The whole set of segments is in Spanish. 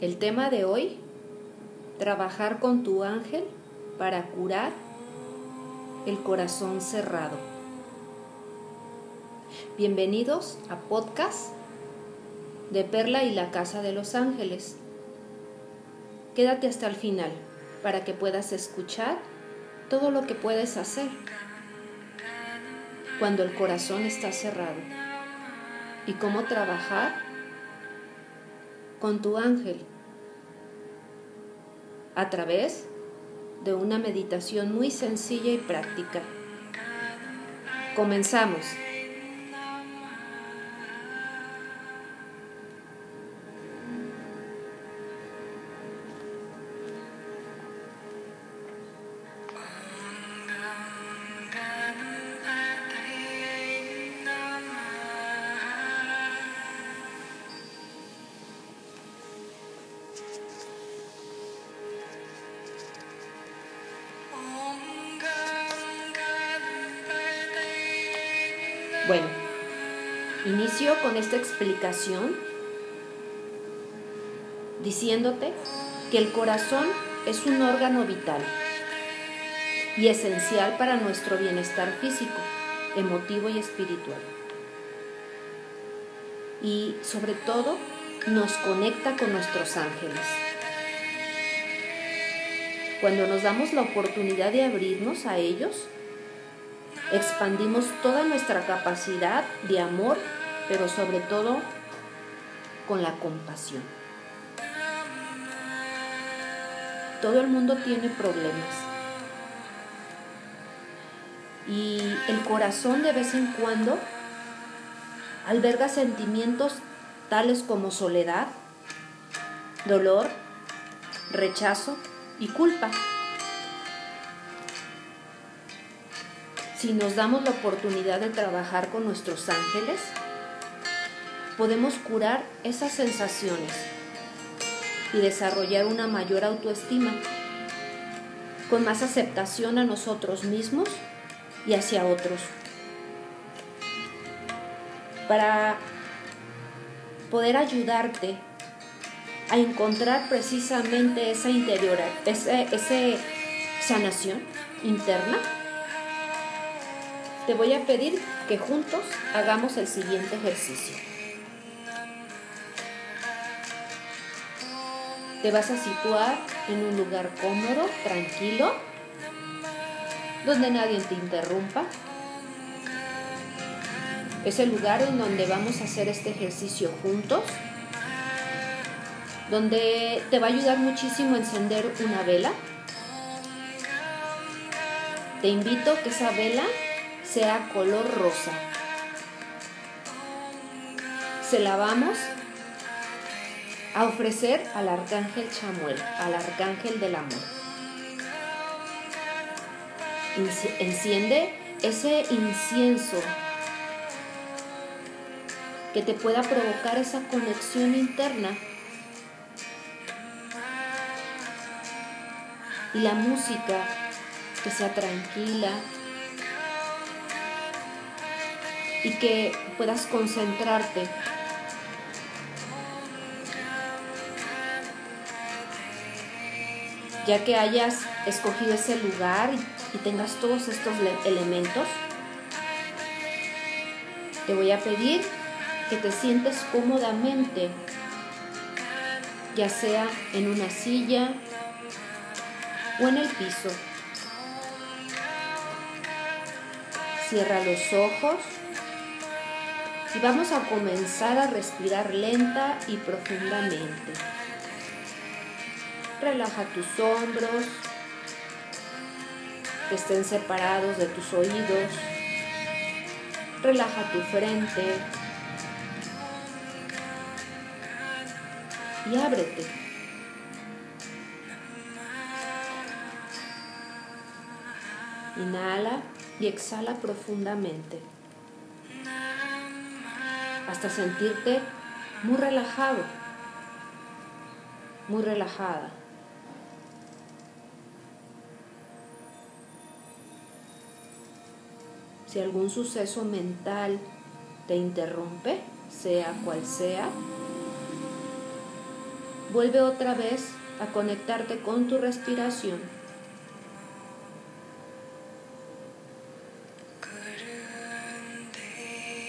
El tema de hoy, trabajar con tu ángel para curar el corazón cerrado. Bienvenidos a podcast de Perla y la Casa de los Ángeles. Quédate hasta el final para que puedas escuchar todo lo que puedes hacer cuando el corazón está cerrado y cómo trabajar con tu ángel a través de una meditación muy sencilla y práctica. Comenzamos. Bueno, inicio con esta explicación diciéndote que el corazón es un órgano vital y esencial para nuestro bienestar físico, emotivo y espiritual. Y sobre todo nos conecta con nuestros ángeles. Cuando nos damos la oportunidad de abrirnos a ellos, expandimos toda nuestra capacidad de amor, pero sobre todo con la compasión. Todo el mundo tiene problemas. Y el corazón de vez en cuando alberga sentimientos tales como soledad, dolor, rechazo y culpa. Si nos damos la oportunidad de trabajar con nuestros ángeles, podemos curar esas sensaciones y desarrollar una mayor autoestima, con más aceptación a nosotros mismos y hacia otros. Para poder ayudarte a encontrar precisamente esa interior, esa, sanación interna, te voy a pedir que juntos hagamos el siguiente ejercicio. Te vas a situar en un lugar cómodo, tranquilo, donde nadie te interrumpa. Es el lugar en donde vamos a hacer este ejercicio juntos, donde te va a ayudar muchísimo encender una vela. Te invito a que esa vela sea color rosa. Se la vamos a ofrecer al arcángel Chamuel, al arcángel del amor. Enciende ese incienso que te pueda provocar esa conexión interna. Y la música que sea tranquila, y que puedas concentrarte. Ya que hayas escogido ese lugar y tengas todos estos elementos, te voy a pedir que te sientes cómodamente, ya sea en una silla o en el piso. Cierra los ojos y vamos a comenzar a respirar lenta y profundamente. Relaja tus hombros, que estén separados de tus oídos. Relaja tu frente y ábrete. Inhala y exhala profundamente hasta sentirte muy relajado, muy relajada. Si algún suceso mental te interrumpe, sea cual sea, Vuelve otra vez a conectarte con tu respiración.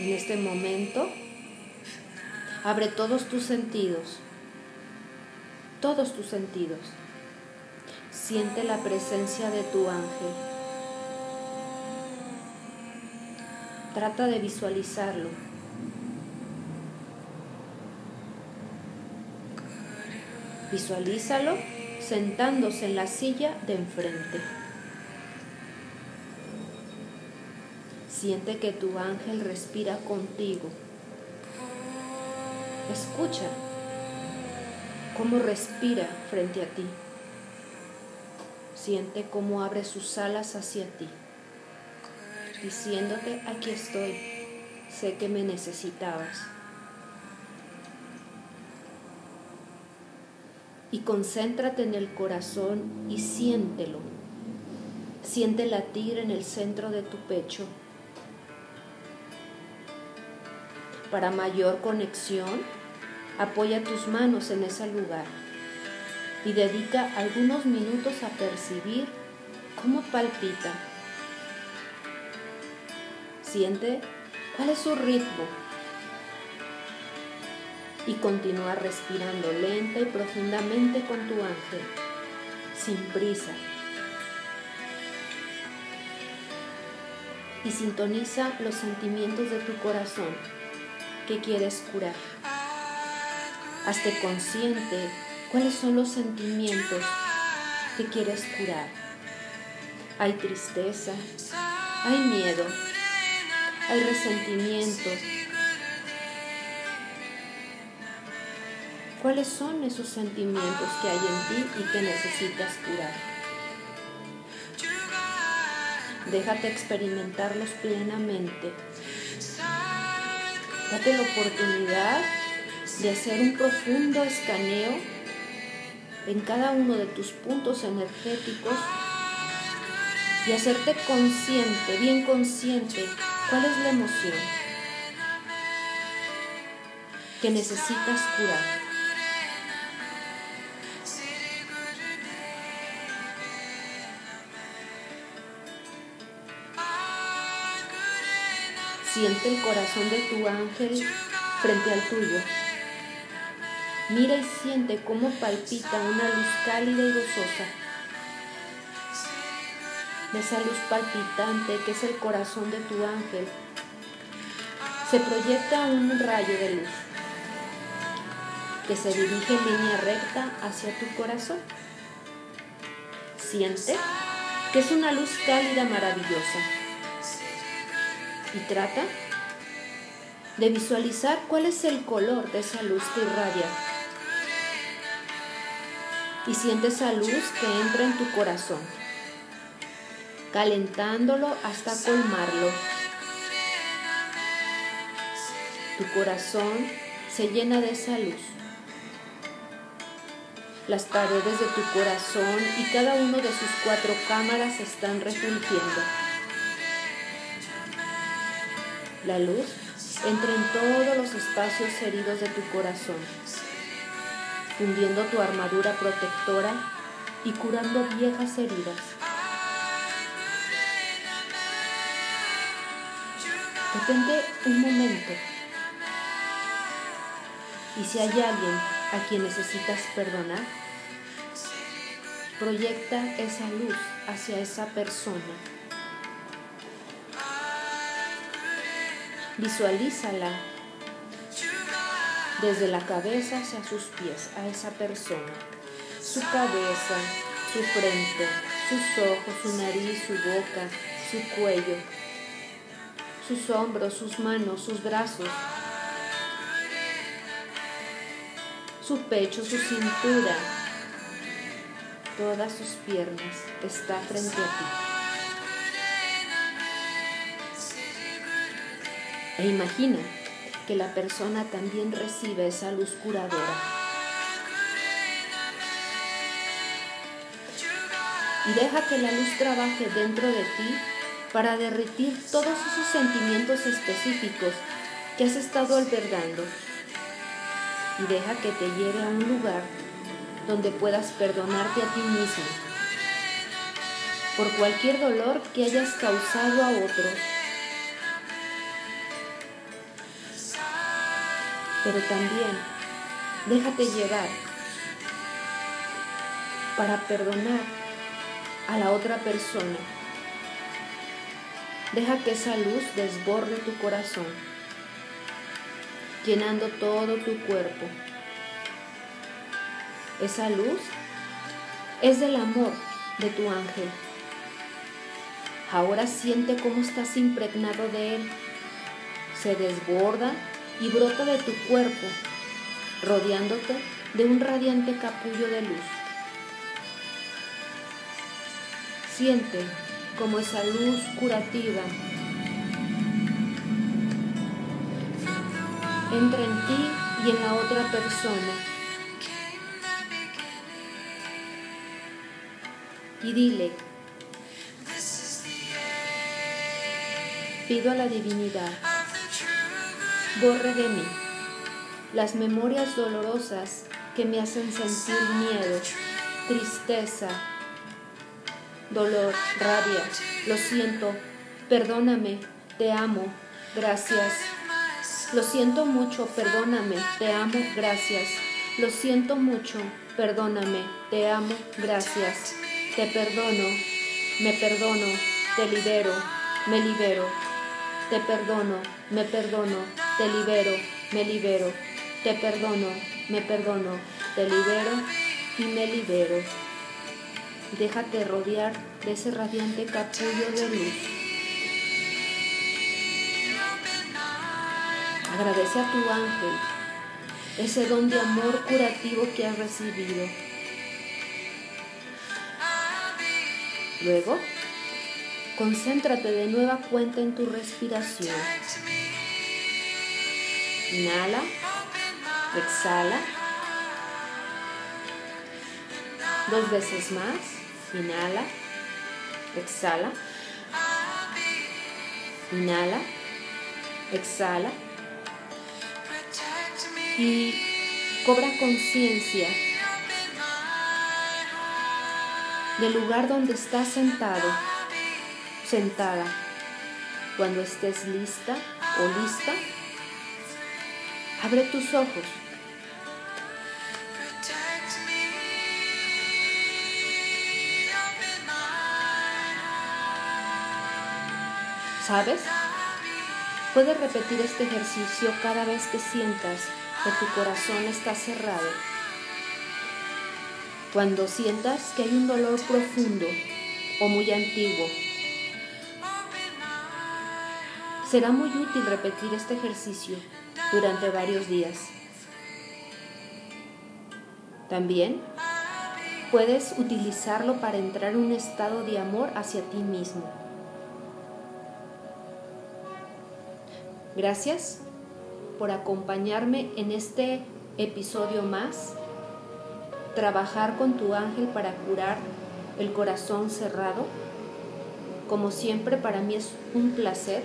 En este momento, abre todos tus sentidos, todos tus sentidos. Siente la presencia de tu ángel. Trata de visualizarlo. Visualízalo sentándose en la silla de enfrente. Siente que tu ángel respira contigo. Escucha cómo respira frente a ti. Siente cómo abre sus alas hacia ti, diciéndote, aquí estoy, sé que me necesitabas. y concéntrate en el corazón y siéntelo. Siente latir en el centro de tu pecho. Para mayor conexión, apoya tus manos en ese lugar y dedica algunos minutos a percibir cómo palpita. Siente cuál es su ritmo y continúa respirando lenta y profundamente con tu ángel, sin prisa. Y sintoniza los sentimientos de tu corazón que quieres curar. Hazte consciente cuáles son los sentimientos que quieres curar. Hay tristeza, hay miedo, hay resentimiento, ¿Cuáles son esos sentimientos que hay en ti y que necesitas curar? Déjate experimentarlos plenamente. Date la oportunidad de hacer un profundo escaneo en cada uno de tus puntos energéticos y hacerte consciente, bien consciente, cuál es la emoción que necesitas curar. Siente el corazón de tu ángel frente al tuyo. Mira y siente cómo palpita una luz cálida y gozosa. De esa luz palpitante que es el corazón de tu ángel, se proyecta un rayo de luz que se dirige en línea recta hacia tu corazón. Siente que es una luz cálida maravillosa y trata de visualizar cuál es el color de esa luz que irradia. Y siente esa luz que entra en tu corazón, calentándolo hasta colmarlo. Tu corazón se llena de esa luz. Las paredes de tu corazón y cada uno de sus cuatro cámaras están refulgiendo. La luz entra en todos los espacios heridos de tu corazón, fundiendo tu armadura protectora y curando viejas heridas. Detente un momento y si hay alguien a quien necesitas perdonar, proyecta esa luz hacia esa persona Visualízala desde la cabeza hacia sus pies a esa persona. Su cabeza, su frente, sus ojos, su nariz, su boca, su cuello, sus hombros, sus manos, sus brazos, su pecho, su cintura, todas sus piernas está frente a ti. E imagina que la persona también recibe esa luz curadora. Y deja que la luz trabaje dentro de ti para derretir todos esos sentimientos específicos que has estado albergando. Y deja que te lleve a un lugar donde puedas perdonarte a ti mismo por cualquier dolor que hayas causado a otros. Pero también déjate llevar para perdonar a la otra persona. Deja que esa luz desborde tu corazón, llenando todo tu cuerpo. Esa luz es del amor de tu ángel. Ahora siente cómo estás impregnado de él. Se desborda y brota de tu cuerpo, rodeándote de un radiante capullo de luz. Siente como esa luz curativa entra en ti y en la otra persona. Y dile, pido a la divinidad, borre de mí las memorias dolorosas que me hacen sentir miedo, tristeza, dolor, rabia. Lo siento, perdóname, te amo, gracias. Lo siento mucho, perdóname, te amo, gracias. Lo siento mucho, perdóname, te amo, gracias. Te perdono, me perdono, te libero, me libero. Te perdono, me perdono, te libero, me libero. Te perdono, me perdono, te libero y me libero. Déjate rodear de ese radiante capullo de luz. Agradece a tu ángel ese don de amor curativo que has recibido. Luego, concéntrate de nueva cuenta en tu respiración. Inhala, exhala. Dos veces más. Inhala, exhala. Inhala, exhala. Y cobra conciencia del lugar donde estás sentado, sentada. Cuando estés lista o lista, abre tus ojos. ¿Sabes? Puedes repetir este ejercicio cada vez que sientas que tu corazón está cerrado. Cuando sientas que hay un dolor profundo o muy antiguo. Será muy útil repetir este ejercicio durante varios días. También puedes utilizarlo para entrar en un estado de amor hacia ti mismo. Gracias por acompañarme en este episodio más. Trabajar con tu ángel para curar el corazón cerrado. Como siempre, para mí es un placer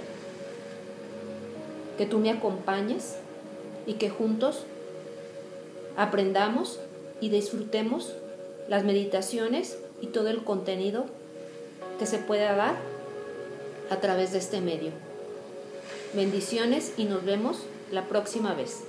que tú me acompañes y que juntos aprendamos y disfrutemos las meditaciones y todo el contenido que se pueda dar a través de este medio. Bendiciones y nos vemos la próxima vez.